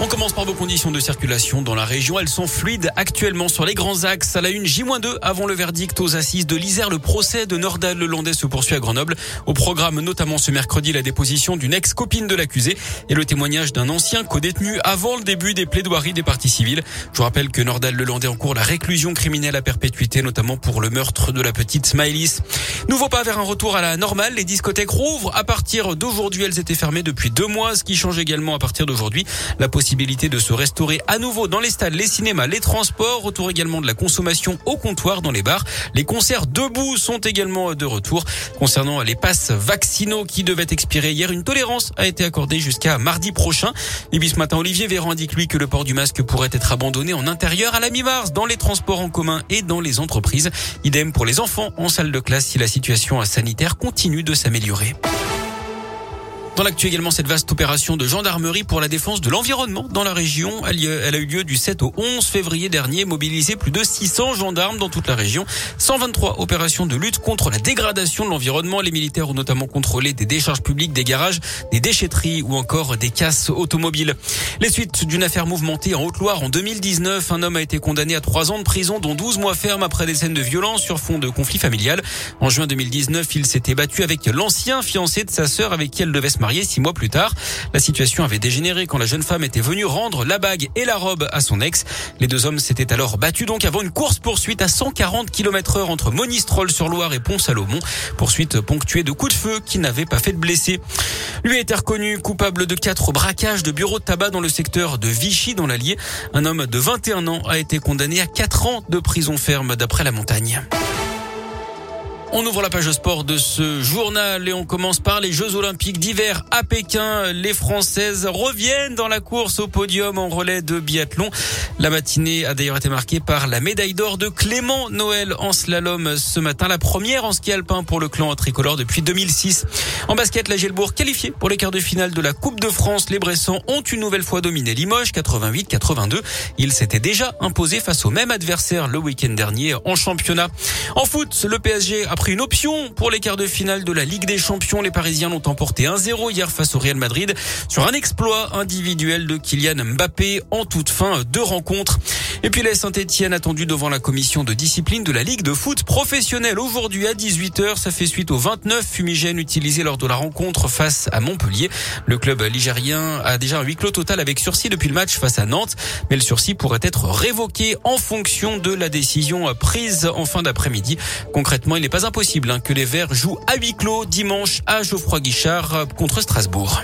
On commence par vos conditions de circulation dans la région. Elles sont fluides actuellement sur les grands axes. À la une J-2 avant le verdict aux assises de l'Isère. Le procès de Nordal Lelandais se poursuit à Grenoble. Au programme notamment ce mercredi la déposition d'une ex-copine de l'accusé et le témoignage d'un ancien co-détenu avant le début des plaidoiries des parties civiles. Je vous rappelle que Nordal Lelandais encourt la réclusion criminelle à perpétuité, notamment pour le meurtre de la petite Smileys. Nouveau pas vers un retour à la normale. Les discothèques rouvrent à partir d'aujourd'hui. Elles étaient fermées depuis deux mois, ce qui change également à partir d'aujourd'hui. La possibilité de se restaurer à nouveau dans les stades, les cinémas, les transports. Retour également de la consommation au comptoir dans les bars. Les concerts debout sont également de retour. Concernant les passes vaccinaux qui devaient expirer hier, une tolérance a été accordée jusqu'à mardi prochain. Et puis ce matin, Olivier Véran indique lui que le port du masque pourrait être abandonné en intérieur à la mi-mars dans les transports en commun et dans les entreprises. Idem pour les enfants en salle de classe si la situation sanitaire continue de s'améliorer. Dans l'actu également, cette vaste opération de gendarmerie pour la défense de l'environnement dans la région. Elle, a eu lieu du 7 au 11 février dernier, mobilisé plus de 600 gendarmes dans toute la région. 123 opérations de lutte contre la dégradation de l'environnement. Les militaires ont notamment contrôlé des décharges publiques, des garages, des déchetteries ou encore des casses automobiles. Les suites d'une affaire mouvementée en Haute-Loire en 2019, un homme a été condamné à 3 ans de prison, dont 12 mois ferme après des scènes de violence sur fond de conflit familial. En juin 2019, il s'était battu avec l'ancien fiancé de sa sœur avec qui elle devait se marier six mois plus tard. La situation avait dégénéré quand la jeune femme était venue rendre la bague et la robe à son ex. Les deux hommes s'étaient alors battus donc avant une course poursuite à 140 km heure entre Monistrol sur Loire et Pont-Salomon. Poursuite ponctuée de coups de feu qui n'avaient pas fait de blessés. Lui a été reconnu coupable de quatre braquages de bureaux de tabac dans le secteur de Vichy dans l'Allier. Un homme de 21 ans a été condamné à 4 ans de prison ferme d'après la montagne. On ouvre la page sport de ce journal et on commence par les Jeux Olympiques d'hiver à Pékin. Les Françaises reviennent dans la course au podium en relais de biathlon. La matinée a d'ailleurs été marquée par la médaille d'or de Clément Noël en slalom ce matin, la première en ski alpin pour le clan tricolore depuis 2006. En basket, la Gelbourg qualifiée pour les quarts de finale de la Coupe de France. Les Bressans ont une nouvelle fois dominé Limoges 88-82. Ils s'étaient déjà imposés face au même adversaire le week-end dernier en championnat. En foot, le PSG a pris une option pour les quarts de finale de la Ligue des Champions. Les Parisiens l'ont emporté 1-0 hier face au Real Madrid sur un exploit individuel de Kylian Mbappé en toute fin de rencontre. Et puis la Saint-Etienne attendu devant la commission de discipline de la Ligue de foot professionnelle aujourd'hui à 18h. Ça fait suite aux 29 fumigènes utilisés lors de la rencontre face à Montpellier. Le club ligérien a déjà un huis clos total avec sursis depuis le match face à Nantes. Mais le sursis pourrait être révoqué en fonction de la décision prise en fin d'après-midi. Concrètement, il n'est pas impossible hein, que les Verts jouent à huis clos dimanche à Geoffroy Guichard contre Strasbourg.